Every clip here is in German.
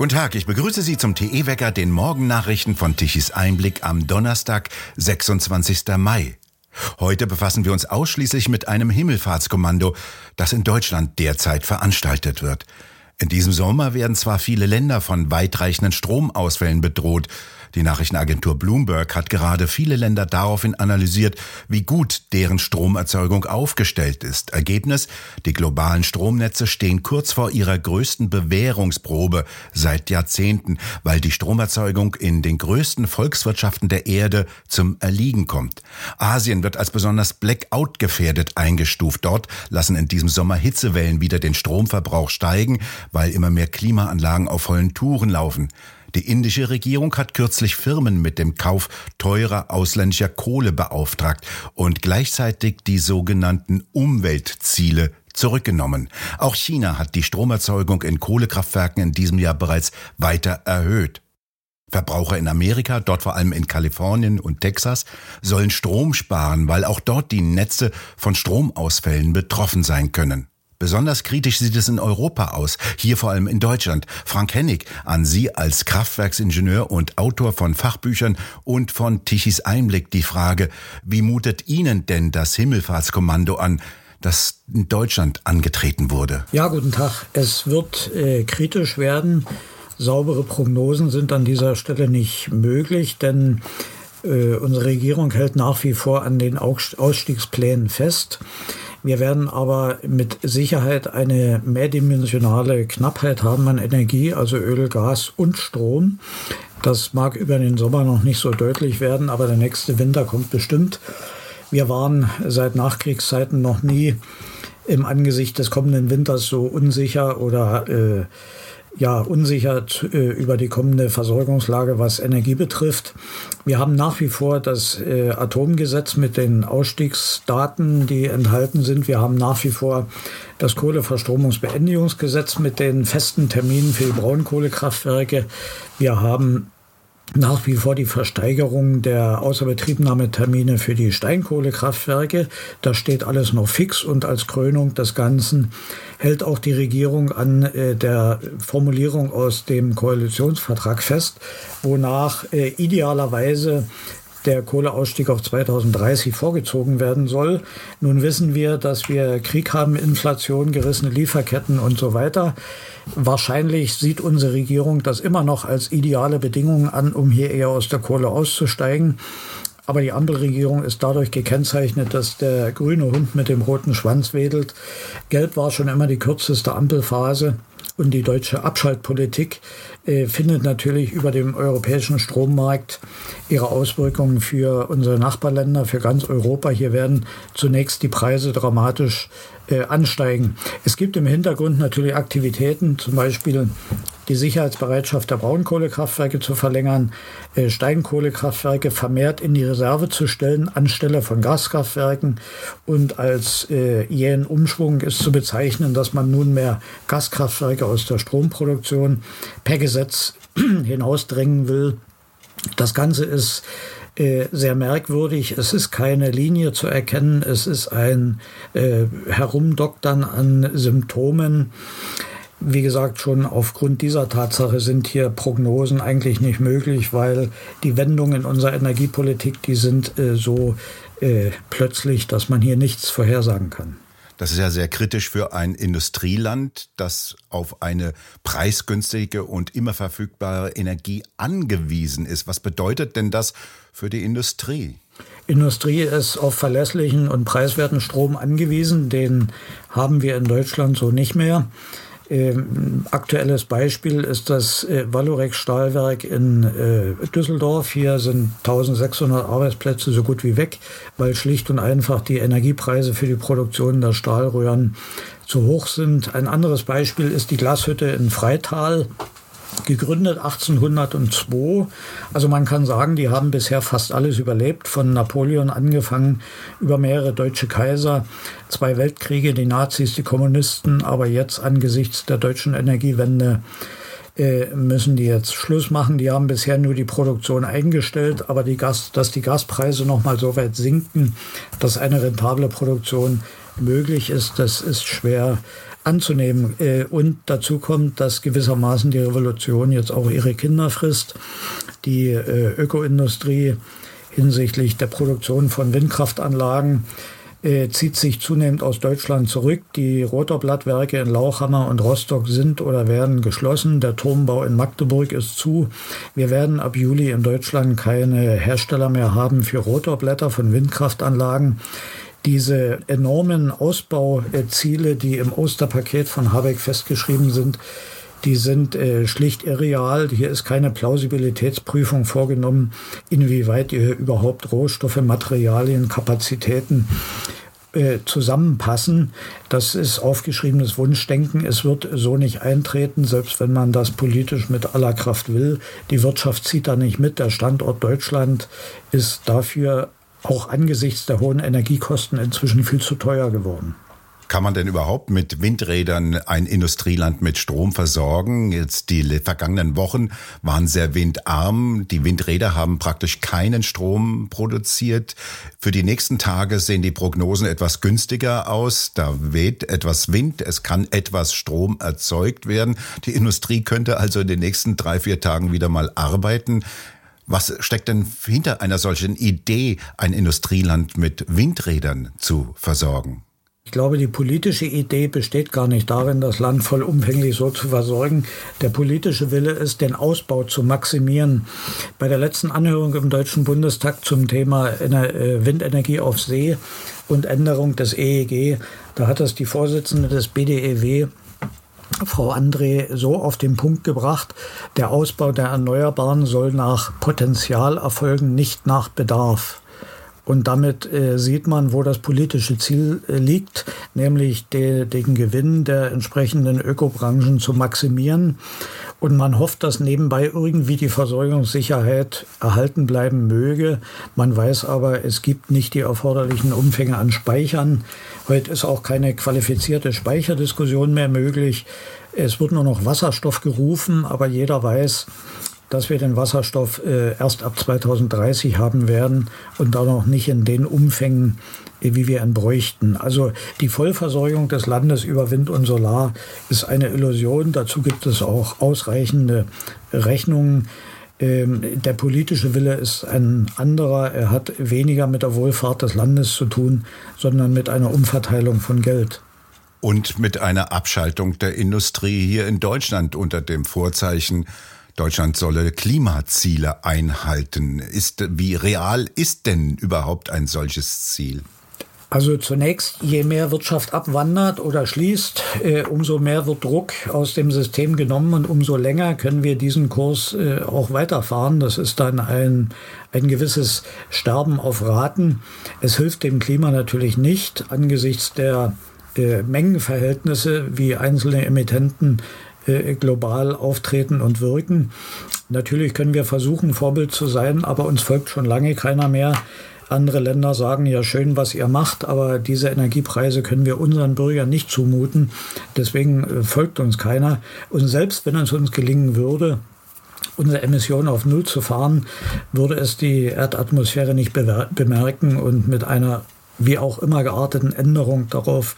Guten Tag, ich begrüße Sie zum TE-Wecker, den Morgennachrichten von Tichys Einblick am Donnerstag, 26. Mai. Heute befassen wir uns ausschließlich mit einem Himmelfahrtskommando, das in Deutschland derzeit veranstaltet wird. In diesem Sommer werden zwar viele Länder von weitreichenden Stromausfällen bedroht, die Nachrichtenagentur Bloomberg hat gerade viele Länder daraufhin analysiert, wie gut deren Stromerzeugung aufgestellt ist. Ergebnis, die globalen Stromnetze stehen kurz vor ihrer größten Bewährungsprobe seit Jahrzehnten, weil die Stromerzeugung in den größten Volkswirtschaften der Erde zum Erliegen kommt. Asien wird als besonders Blackout gefährdet eingestuft. Dort lassen in diesem Sommer Hitzewellen wieder den Stromverbrauch steigen, weil immer mehr Klimaanlagen auf vollen Touren laufen. Die indische Regierung hat kürzlich Firmen mit dem Kauf teurer ausländischer Kohle beauftragt und gleichzeitig die sogenannten Umweltziele zurückgenommen. Auch China hat die Stromerzeugung in Kohlekraftwerken in diesem Jahr bereits weiter erhöht. Verbraucher in Amerika, dort vor allem in Kalifornien und Texas, sollen Strom sparen, weil auch dort die Netze von Stromausfällen betroffen sein können. Besonders kritisch sieht es in Europa aus, hier vor allem in Deutschland. Frank Hennig, an Sie als Kraftwerksingenieur und Autor von Fachbüchern und von Tichys Einblick die Frage, wie mutet Ihnen denn das Himmelfahrtskommando an, das in Deutschland angetreten wurde? Ja, guten Tag. Es wird äh, kritisch werden. Saubere Prognosen sind an dieser Stelle nicht möglich, denn äh, unsere Regierung hält nach wie vor an den Ausstiegsplänen fest. Wir werden aber mit Sicherheit eine mehrdimensionale Knappheit haben an Energie, also Öl, Gas und Strom. Das mag über den Sommer noch nicht so deutlich werden, aber der nächste Winter kommt bestimmt. Wir waren seit Nachkriegszeiten noch nie im Angesicht des kommenden Winters so unsicher oder äh, ja, unsicher äh, über die kommende Versorgungslage, was Energie betrifft. Wir haben nach wie vor das äh, Atomgesetz mit den Ausstiegsdaten, die enthalten sind. Wir haben nach wie vor das Kohleverstromungsbeendigungsgesetz mit den festen Terminen für die Braunkohlekraftwerke. Wir haben nach wie vor die Versteigerung der Außerbetriebnahmetermine für die Steinkohlekraftwerke. Das steht alles noch fix und als Krönung des Ganzen hält auch die Regierung an äh, der Formulierung aus dem Koalitionsvertrag fest, wonach äh, idealerweise der Kohleausstieg auf 2030 vorgezogen werden soll. Nun wissen wir, dass wir Krieg haben, Inflation, gerissene Lieferketten und so weiter. Wahrscheinlich sieht unsere Regierung das immer noch als ideale Bedingungen an, um hier eher aus der Kohle auszusteigen. Aber die Ampelregierung ist dadurch gekennzeichnet, dass der grüne Hund mit dem roten Schwanz wedelt. Gelb war schon immer die kürzeste Ampelphase. Und die deutsche Abschaltpolitik äh, findet natürlich über dem europäischen Strommarkt ihre Auswirkungen für unsere Nachbarländer, für ganz Europa. Hier werden zunächst die Preise dramatisch äh, ansteigen. Es gibt im Hintergrund natürlich Aktivitäten, zum Beispiel die Sicherheitsbereitschaft der Braunkohlekraftwerke zu verlängern, äh, Steinkohlekraftwerke vermehrt in die Reserve zu stellen anstelle von Gaskraftwerken und als äh, jähen Umschwung ist zu bezeichnen, dass man nunmehr Gaskraftwerke aus der Stromproduktion per Gesetz hinausdrängen will. Das Ganze ist äh, sehr merkwürdig. Es ist keine Linie zu erkennen. Es ist ein äh, Herumdoktern an Symptomen. Wie gesagt, schon aufgrund dieser Tatsache sind hier Prognosen eigentlich nicht möglich, weil die Wendungen in unserer Energiepolitik, die sind äh, so äh, plötzlich, dass man hier nichts vorhersagen kann. Das ist ja sehr kritisch für ein Industrieland, das auf eine preisgünstige und immer verfügbare Energie angewiesen ist. Was bedeutet denn das für die Industrie? Industrie ist auf verlässlichen und preiswerten Strom angewiesen. Den haben wir in Deutschland so nicht mehr. Ähm, aktuelles Beispiel ist das äh, Valorex Stahlwerk in äh, Düsseldorf. Hier sind 1600 Arbeitsplätze so gut wie weg, weil schlicht und einfach die Energiepreise für die Produktion der Stahlröhren zu hoch sind. Ein anderes Beispiel ist die Glashütte in Freital gegründet 1802. Also man kann sagen, die haben bisher fast alles überlebt, von Napoleon angefangen über mehrere deutsche Kaiser, zwei Weltkriege, die Nazis, die Kommunisten, aber jetzt angesichts der deutschen Energiewende äh, müssen die jetzt Schluss machen. Die haben bisher nur die Produktion eingestellt, aber die Gas, dass die Gaspreise noch mal so weit sinken, dass eine rentable Produktion möglich ist, das ist schwer anzunehmen. Äh, und dazu kommt, dass gewissermaßen die Revolution jetzt auch ihre Kinder frisst. Die äh, Ökoindustrie hinsichtlich der Produktion von Windkraftanlagen äh, zieht sich zunehmend aus Deutschland zurück. Die Rotorblattwerke in Lauchhammer und Rostock sind oder werden geschlossen. Der Turmbau in Magdeburg ist zu. Wir werden ab Juli in Deutschland keine Hersteller mehr haben für Rotorblätter von Windkraftanlagen diese enormen Ausbauziele, die im Osterpaket von Habeck festgeschrieben sind, die sind äh, schlicht irreal. Hier ist keine Plausibilitätsprüfung vorgenommen, inwieweit hier überhaupt Rohstoffe, Materialien, Kapazitäten äh, zusammenpassen. Das ist aufgeschriebenes Wunschdenken. Es wird so nicht eintreten, selbst wenn man das politisch mit aller Kraft will. Die Wirtschaft zieht da nicht mit. Der Standort Deutschland ist dafür auch angesichts der hohen Energiekosten inzwischen viel zu teuer geworden. Kann man denn überhaupt mit Windrädern ein Industrieland mit Strom versorgen? Jetzt die vergangenen Wochen waren sehr windarm. Die Windräder haben praktisch keinen Strom produziert. Für die nächsten Tage sehen die Prognosen etwas günstiger aus. Da weht etwas Wind. Es kann etwas Strom erzeugt werden. Die Industrie könnte also in den nächsten drei, vier Tagen wieder mal arbeiten. Was steckt denn hinter einer solchen Idee, ein Industrieland mit Windrädern zu versorgen? Ich glaube, die politische Idee besteht gar nicht darin, das Land vollumfänglich so zu versorgen. Der politische Wille ist, den Ausbau zu maximieren. Bei der letzten Anhörung im Deutschen Bundestag zum Thema äh, Windenergie auf See und Änderung des EEG, da hat es die Vorsitzende des BDEW Frau André so auf den Punkt gebracht, der Ausbau der Erneuerbaren soll nach Potenzial erfolgen, nicht nach Bedarf. Und damit äh, sieht man, wo das politische Ziel äh, liegt, nämlich de, den Gewinn der entsprechenden Ökobranchen zu maximieren. Und man hofft, dass nebenbei irgendwie die Versorgungssicherheit erhalten bleiben möge. Man weiß aber, es gibt nicht die erforderlichen Umfänge an Speichern. Heute ist auch keine qualifizierte Speicherdiskussion mehr möglich. Es wird nur noch Wasserstoff gerufen, aber jeder weiß, dass wir den Wasserstoff äh, erst ab 2030 haben werden und da noch nicht in den Umfängen, äh, wie wir ihn bräuchten. Also die Vollversorgung des Landes über Wind und Solar ist eine Illusion. Dazu gibt es auch ausreichende Rechnungen. Ähm, der politische Wille ist ein anderer. Er hat weniger mit der Wohlfahrt des Landes zu tun, sondern mit einer Umverteilung von Geld und mit einer Abschaltung der Industrie hier in Deutschland unter dem Vorzeichen Deutschland solle Klimaziele einhalten. Ist, wie real ist denn überhaupt ein solches Ziel? Also zunächst, je mehr Wirtschaft abwandert oder schließt, äh, umso mehr wird Druck aus dem System genommen und umso länger können wir diesen Kurs äh, auch weiterfahren. Das ist dann ein, ein gewisses Sterben auf Raten. Es hilft dem Klima natürlich nicht angesichts der äh, Mengenverhältnisse, wie einzelne Emittenten äh, global auftreten und wirken. Natürlich können wir versuchen, Vorbild zu sein, aber uns folgt schon lange keiner mehr. Andere Länder sagen ja schön, was ihr macht, aber diese Energiepreise können wir unseren Bürgern nicht zumuten. Deswegen äh, folgt uns keiner. Und selbst wenn es uns gelingen würde, unsere Emissionen auf Null zu fahren, würde es die Erdatmosphäre nicht bemerken und mit einer wie auch immer gearteten Änderung darauf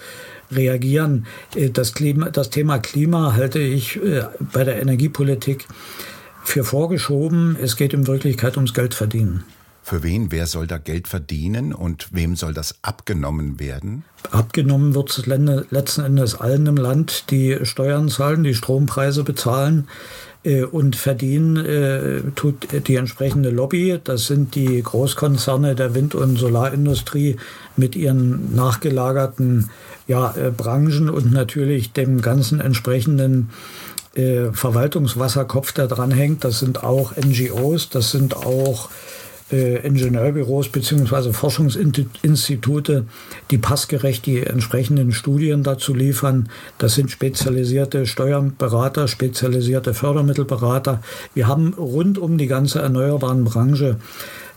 reagieren. Äh, das, Klima, das Thema Klima halte ich äh, bei der Energiepolitik für vorgeschoben. Es geht in Wirklichkeit ums Geld verdienen. Für wen, wer soll da Geld verdienen und wem soll das abgenommen werden? Abgenommen wird es letzten Endes allen im Land, die Steuern zahlen, die Strompreise bezahlen und verdienen äh, tut die entsprechende Lobby. Das sind die Großkonzerne der Wind- und Solarindustrie mit ihren nachgelagerten ja, äh, Branchen und natürlich dem ganzen entsprechenden äh, Verwaltungswasserkopf, der dranhängt. Das sind auch NGOs, das sind auch äh, Ingenieurbüros bzw. Forschungsinstitute, die passgerecht die entsprechenden Studien dazu liefern. Das sind spezialisierte Steuerberater, spezialisierte Fördermittelberater. Wir haben rund um die ganze erneuerbaren Branche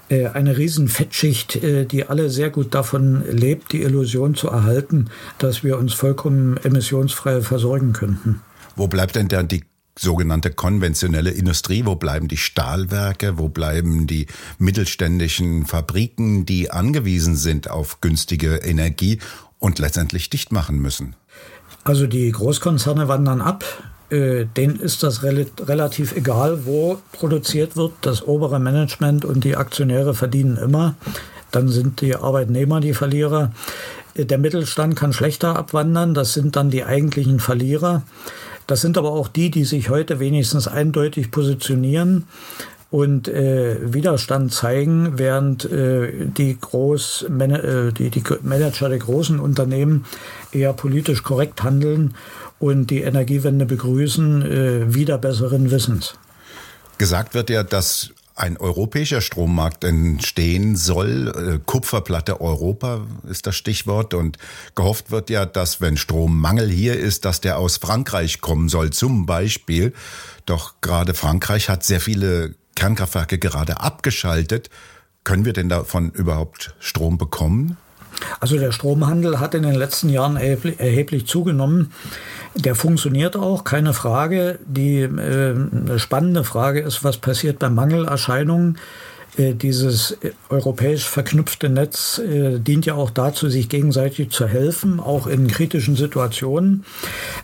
äh, eine riesen Fettschicht, äh, die alle sehr gut davon lebt, die Illusion zu erhalten, dass wir uns vollkommen emissionsfrei versorgen könnten. Wo bleibt denn dann die sogenannte konventionelle Industrie? Wo bleiben die Stahlwerke? Wo bleiben die mittelständischen Fabriken, die angewiesen sind auf günstige Energie? und letztendlich dicht machen müssen? Also die Großkonzerne wandern ab. Äh, denen ist das rel relativ egal, wo produziert wird. Das obere Management und die Aktionäre verdienen immer. Dann sind die Arbeitnehmer die Verlierer. Äh, der Mittelstand kann schlechter abwandern. Das sind dann die eigentlichen Verlierer. Das sind aber auch die, die sich heute wenigstens eindeutig positionieren und äh, Widerstand zeigen, während äh, die, Groß äh, die, die Manager der großen Unternehmen eher politisch korrekt handeln und die Energiewende begrüßen, äh, wieder besseren Wissens. Gesagt wird ja, dass ein europäischer Strommarkt entstehen soll. Äh, Kupferplatte Europa ist das Stichwort. Und gehofft wird ja, dass wenn Strommangel hier ist, dass der aus Frankreich kommen soll, zum Beispiel. Doch gerade Frankreich hat sehr viele Kernkraftwerke gerade abgeschaltet. Können wir denn davon überhaupt Strom bekommen? Also der Stromhandel hat in den letzten Jahren erheblich zugenommen. Der funktioniert auch, keine Frage. Die äh, spannende Frage ist, was passiert bei Mangelerscheinungen. Äh, dieses äh, europäisch verknüpfte Netz äh, dient ja auch dazu, sich gegenseitig zu helfen, auch in kritischen Situationen.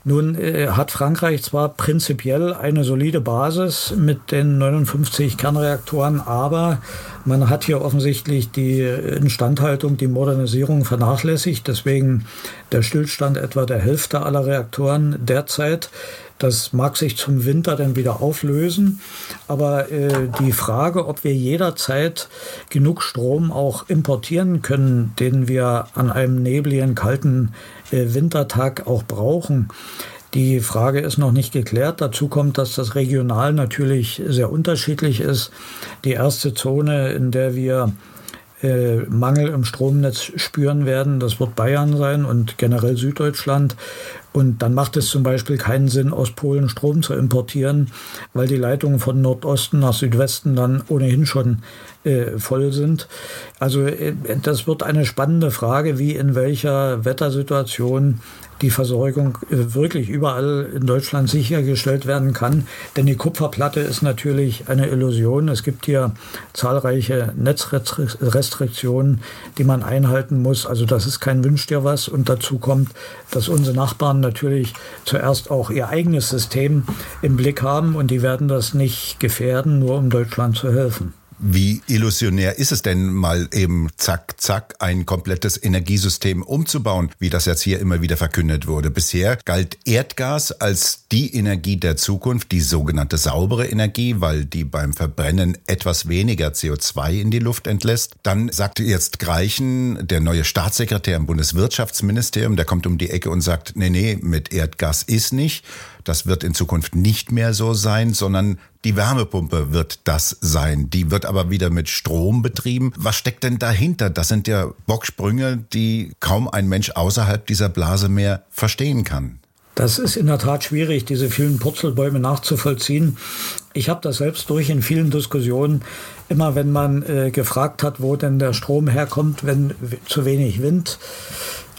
Nun hat Frankreich zwar prinzipiell eine solide Basis mit den 59 Kernreaktoren, aber man hat hier offensichtlich die Instandhaltung, die Modernisierung vernachlässigt. Deswegen der Stillstand etwa der Hälfte aller Reaktoren derzeit. Das mag sich zum Winter dann wieder auflösen. Aber äh, die Frage, ob wir jederzeit genug Strom auch importieren können, den wir an einem nebligen, kalten äh, Wintertag auch brauchen, die Frage ist noch nicht geklärt. Dazu kommt, dass das regional natürlich sehr unterschiedlich ist. Die erste Zone, in der wir äh, Mangel im Stromnetz spüren werden. Das wird Bayern sein und generell Süddeutschland. Und dann macht es zum Beispiel keinen Sinn, aus Polen Strom zu importieren, weil die Leitungen von Nordosten nach Südwesten dann ohnehin schon äh, voll sind. Also äh, das wird eine spannende Frage, wie in welcher Wettersituation die Versorgung äh, wirklich überall in Deutschland sichergestellt werden kann. Denn die Kupferplatte ist natürlich eine Illusion. Es gibt hier zahlreiche Netzrestriktionen, die man einhalten muss. Also das ist kein Wünsch dir was. Und dazu kommt, dass unsere Nachbarn natürlich zuerst auch ihr eigenes System im Blick haben und die werden das nicht gefährden, nur um Deutschland zu helfen. Wie illusionär ist es denn mal eben zack, zack, ein komplettes Energiesystem umzubauen, wie das jetzt hier immer wieder verkündet wurde? Bisher galt Erdgas als die Energie der Zukunft, die sogenannte saubere Energie, weil die beim Verbrennen etwas weniger CO2 in die Luft entlässt. Dann sagte jetzt Greichen, der neue Staatssekretär im Bundeswirtschaftsministerium, der kommt um die Ecke und sagt, nee, nee, mit Erdgas ist nicht. Das wird in Zukunft nicht mehr so sein, sondern die Wärmepumpe wird das sein. Die wird aber wieder mit Strom betrieben. Was steckt denn dahinter? Das sind ja Bocksprünge, die kaum ein Mensch außerhalb dieser Blase mehr verstehen kann. Das ist in der Tat schwierig, diese vielen Purzelbäume nachzuvollziehen. Ich habe das selbst durch in vielen Diskussionen. Immer wenn man äh, gefragt hat, wo denn der Strom herkommt, wenn zu wenig Wind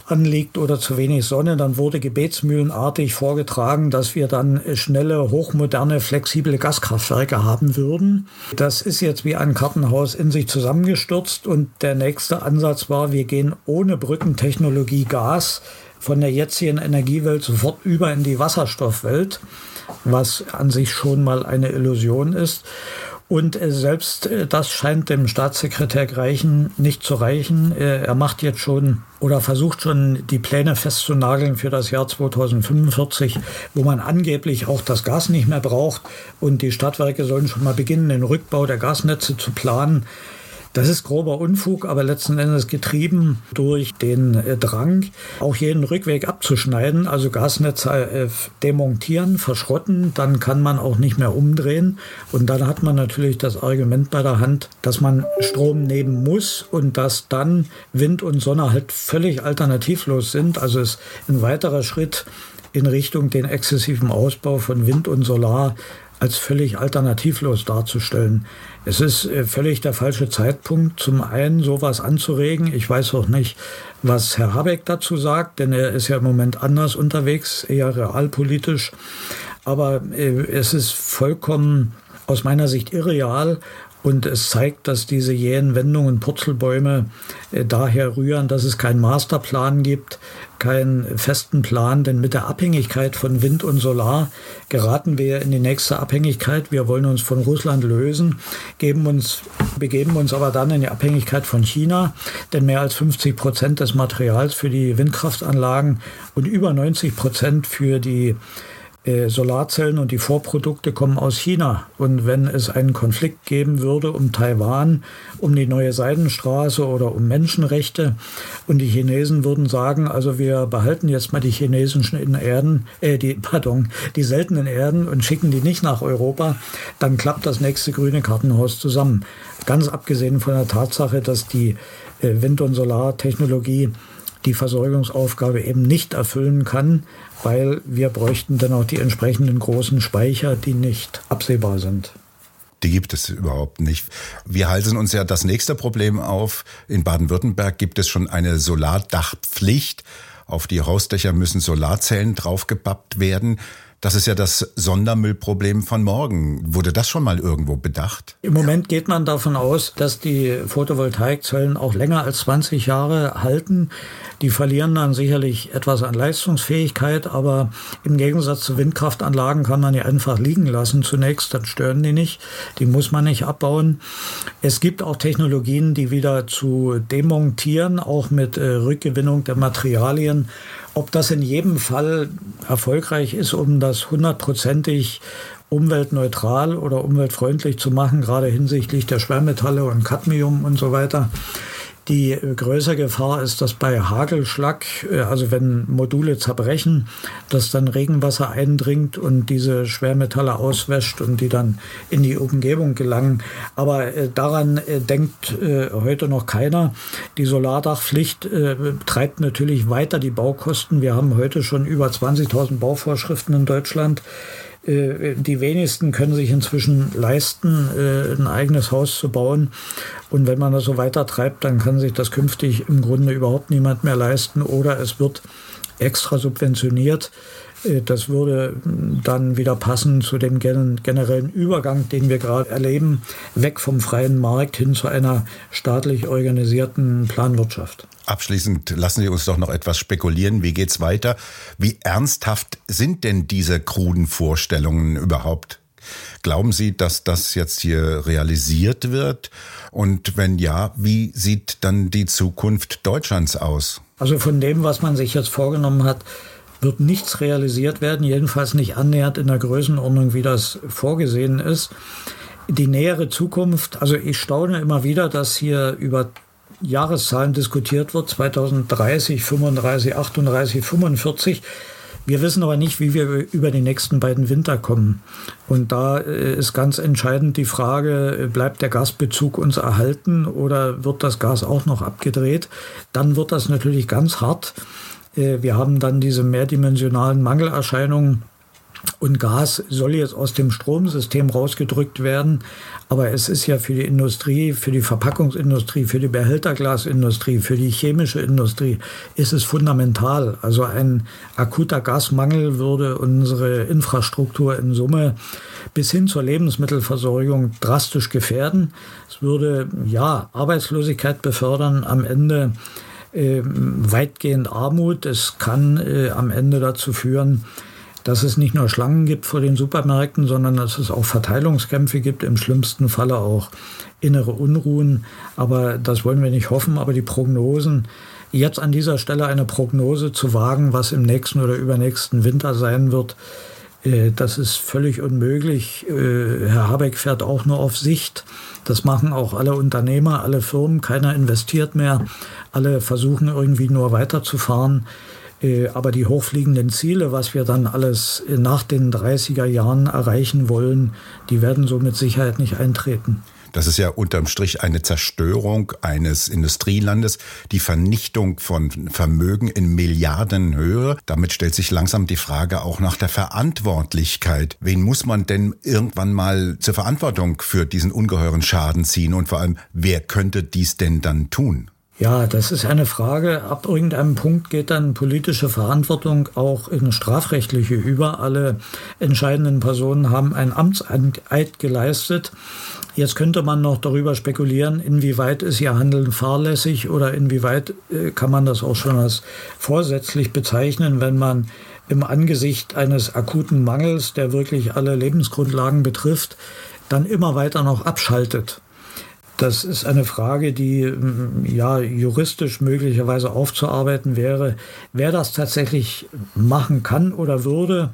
anliegt oder zu wenig Sonne, dann wurde gebetsmühlenartig vorgetragen, dass wir dann schnelle, hochmoderne, flexible Gaskraftwerke haben würden. Das ist jetzt wie ein Kartenhaus in sich zusammengestürzt und der nächste Ansatz war, wir gehen ohne Brückentechnologie Gas von der jetzigen Energiewelt sofort über in die Wasserstoffwelt, was an sich schon mal eine Illusion ist. Und äh, selbst äh, das scheint dem Staatssekretär Greichen nicht zu reichen. Äh, er macht jetzt schon oder versucht schon die Pläne festzunageln für das Jahr 2045, wo man angeblich auch das Gas nicht mehr braucht. Und die Stadtwerke sollen schon mal beginnen, den Rückbau der Gasnetze zu planen. Das ist grober Unfug, aber letzten Endes getrieben durch den äh, Drang, auch jeden Rückweg abzuschneiden, also Gasnetze äh, demontieren, verschrotten, dann kann man auch nicht mehr umdrehen. Und dann hat man natürlich das Argument bei der Hand, dass man Strom nehmen muss und dass dann Wind und Sonne halt völlig alternativlos sind. Also ist ein weiterer Schritt in Richtung den exzessiven Ausbau von Wind und Solar als völlig alternativlos darzustellen. Es ist äh, völlig der falsche Zeitpunkt, zum einen sowas anzuregen. Ich weiß auch nicht, was Herr Habeck dazu sagt, denn er ist ja im Moment anders unterwegs, eher realpolitisch. Aber äh, es ist vollkommen aus meiner Sicht irreal, Und es zeigt, dass diese jähen Wendungen, Purzelbäume äh, daher rühren, dass es keinen Masterplan gibt, keinen festen Plan, denn mit der Abhängigkeit von Wind und Solar geraten wir in die nächste Abhängigkeit. Wir wollen uns von Russland lösen, geben uns, begeben uns aber dann in die Abhängigkeit von China, denn mehr als 50 Prozent des Materials für die Windkraftanlagen und über 90 Prozent für die äh, Solarzellen und die Vorprodukte kommen aus China. Und wenn es einen Konflikt geben würde um Taiwan, um die neue Seidenstraße oder um Menschenrechte und die Chinesen würden sagen, also wir behalten jetzt mal die chinesischen Erden, äh, die, pardon, die seltenen Erden und schicken die nicht nach Europa, dann klappt das nächste grüne Kartenhaus zusammen. Ganz abgesehen von der Tatsache, dass die äh, Wind- und Solartechnologie die Versorgungsaufgabe eben nicht erfüllen kann, weil wir bräuchten dann auch die entsprechenden großen Speicher, die nicht absehbar sind. Die gibt es überhaupt nicht. Wir halten uns ja das nächste Problem auf. In Baden-Württemberg gibt es schon eine Solardachpflicht. Auf die Hausdächer müssen Solarzellen draufgebappt werden. Das ist ja das Sondermüllproblem von morgen. Wurde das schon mal irgendwo bedacht? Im Moment geht man davon aus, dass die Photovoltaikzellen auch länger als 20 Jahre halten. Die verlieren dann sicherlich etwas an Leistungsfähigkeit, aber im Gegensatz zu Windkraftanlagen kann man die einfach liegen lassen zunächst, dann stören die nicht. Die muss man nicht abbauen. Es gibt auch Technologien, die wieder zu demontieren, auch mit äh, Rückgewinnung der Materialien ob das in jedem Fall erfolgreich ist, um das hundertprozentig umweltneutral oder umweltfreundlich zu machen, gerade hinsichtlich der Schwermetalle und Cadmium und so weiter, die größere Gefahr ist, dass bei Hagelschlag, äh, also wenn Module zerbrechen, dass dann Regenwasser eindringt und diese Schwermetalle auswäscht und die dann in die Umgebung gelangen. Aber äh, daran äh, denkt heute noch keiner. Die Solardachpflicht treibt natürlich weiter die Baukosten. Wir haben heute schon über 20.000 Bauvorschriften in Deutschland. Äh, die wenigsten können sich inzwischen leisten, äh, ein eigenes Haus zu bauen. Und wenn man das so weiter treibt, dann kann sich das künftig im Grunde überhaupt niemand mehr leisten oder es wird extra subventioniert. Äh, das würde dann wieder passen zu dem generellen Übergang, den wir gerade erleben, weg vom freien Markt hin zu einer staatlich organisierten Planwirtschaft. Abschließend lassen Sie uns doch noch etwas spekulieren. Wie geht's weiter? Wie ernsthaft sind denn diese kruden Vorstellungen überhaupt? Glauben Sie, dass das jetzt hier realisiert wird? Und wenn ja, wie sieht dann die Zukunft Deutschlands aus? Also von dem, was man sich jetzt vorgenommen hat, wird nichts realisiert werden, jedenfalls nicht annähernd in der Größenordnung, wie das vorgesehen ist. Die nähere Zukunft, also ich staune immer wieder, dass hier über Jahreszahlen diskutiert wird, 2030, 35, 38, 45. Wir wissen aber nicht, wie wir über die nächsten beiden Winter kommen. Und da äh, ist ganz entscheidend die Frage, bleibt der Gasbezug uns erhalten oder wird das Gas auch noch abgedreht? Dann wird das natürlich ganz hart. Äh, wir haben dann diese mehrdimensionalen Mangelerscheinungen und Gas soll jetzt aus dem Stromsystem rausgedrückt werden. Aber es ist ja für die Industrie, für die Verpackungsindustrie, für die Behälterglasindustrie, für die chemische Industrie ist es fundamental. Also ein akuter Gasmangel würde unsere Infrastruktur in Summe bis hin zur Lebensmittelversorgung drastisch gefährden. Es würde ja Arbeitslosigkeit befördern. Am Ende weitgehend Armut. Es kann äh, am Ende dazu führen, dass es nicht nur Schlangen gibt vor den Supermärkten, sondern dass es auch Verteilungskämpfe gibt, im schlimmsten Falle auch innere Unruhen. Aber das wollen wir nicht hoffen. Aber die Prognosen, jetzt an dieser Stelle eine Prognose zu wagen, was im nächsten oder übernächsten Winter sein wird, äh, das ist völlig unmöglich. Äh, Herr Habeck fährt auch nur auf Sicht. Das machen auch alle Unternehmer, alle Firmen. Keiner investiert mehr. Alle versuchen irgendwie nur weiterzufahren. Äh, aber die hochfliegenden Ziele, was wir dann alles nach den 30er Jahren erreichen wollen, die werden so mit Sicherheit nicht eintreten. Das ist ja unterm Strich eine Zerstörung eines Industrielandes, die Vernichtung von Vermögen in Milliardenhöhe. Damit stellt sich langsam die Frage auch nach der Verantwortlichkeit. Wen muss man denn irgendwann mal zur Verantwortung für diesen ungeheuren Schaden ziehen? Und vor allem, wer könnte dies denn dann tun? Ja, das ist eine Frage. Ab irgendeinem Punkt geht dann politische Verantwortung auch in strafrechtliche über. Alle entscheidenden Personen haben einen Amtseid geleistet. Jetzt könnte man noch darüber spekulieren, inwieweit ist ihr Handeln fahrlässig oder inwieweit äh, kann man das auch schon als vorsätzlich bezeichnen, wenn man im Angesicht eines akuten Mangels, der wirklich alle Lebensgrundlagen betrifft, dann immer weiter noch abschaltet. Das ist eine Frage, die mm, ja juristisch möglicherweise aufzuarbeiten wäre. Wer das tatsächlich machen kann oder würde,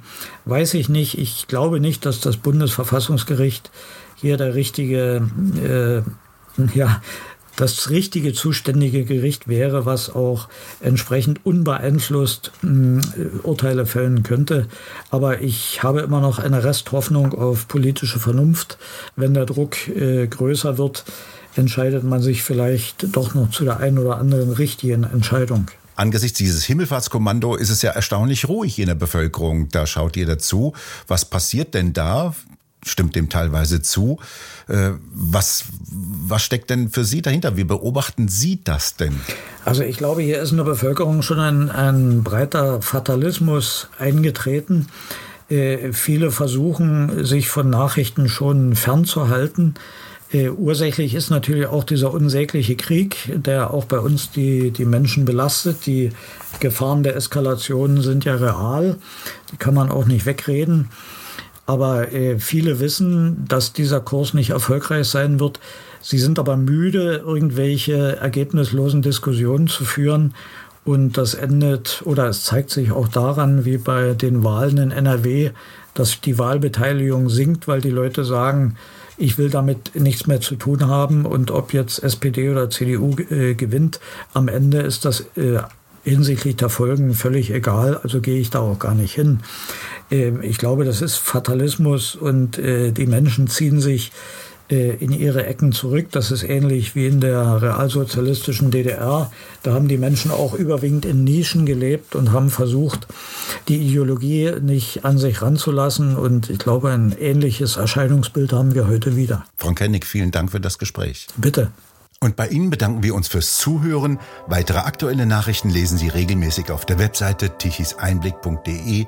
weiß ich nicht. Ich glaube nicht, dass das Bundesverfassungsgericht hier der richtige äh, ja, das richtige zuständige Gericht wäre, was auch entsprechend unbeeinflusst mh, Urteile fällen könnte. Aber ich habe immer noch eine Resthoffnung auf politische Vernunft. Wenn der Druck äh, größer wird, entscheidet man sich vielleicht doch noch zu der einen oder anderen richtigen Entscheidung. Angesichts dieses Himmelfahrtskommando ist es ja erstaunlich ruhig in der Bevölkerung. Da schaut ihr dazu. Was passiert denn da? Stimmt dem teilweise zu. Äh, was, was steckt denn für Sie dahinter? Wie beobachten Sie das denn? Also ich glaube, hier ist in der Bevölkerung schon ein, ein breiter Fatalismus eingetreten. Äh, viele versuchen, sich von Nachrichten schon fernzuhalten. Äh, ursächlich ist natürlich auch dieser unsägliche Krieg, der auch bei uns die, die Menschen belastet. Die Gefahren der Eskalation sind ja real, die kann man auch nicht wegreden. Aber äh, viele wissen, dass dieser Kurs nicht erfolgreich sein wird. Sie sind aber müde, irgendwelche ergebnislosen Diskussionen zu führen. Und das endet oder es zeigt sich auch daran, wie bei den Wahlen in NRW, dass die Wahlbeteiligung sinkt, weil die Leute sagen, ich will damit nichts mehr zu tun haben und ob jetzt SPD oder CDU äh, gewinnt, am Ende ist das äh, hinsichtlich der Folgen völlig egal, also gehe ich da auch gar nicht hin. Äh, ich glaube, das ist Fatalismus und äh, die Menschen ziehen sich äh, in ihre Ecken zurück. Das ist ähnlich wie in der realsozialistischen DDR. Da haben die Menschen auch überwiegend in Nischen gelebt und haben versucht, die Ideologie nicht an sich ranzulassen. Und ich glaube, ein ähnliches Erscheinungsbild haben wir heute wieder. Frau Kennig, vielen Dank für das Gespräch. Bitte. Und bei Ihnen bedanken wir uns fürs Zuhören. Weitere aktuelle Nachrichten lesen Sie regelmäßig auf der Webseite tichiseinblick.de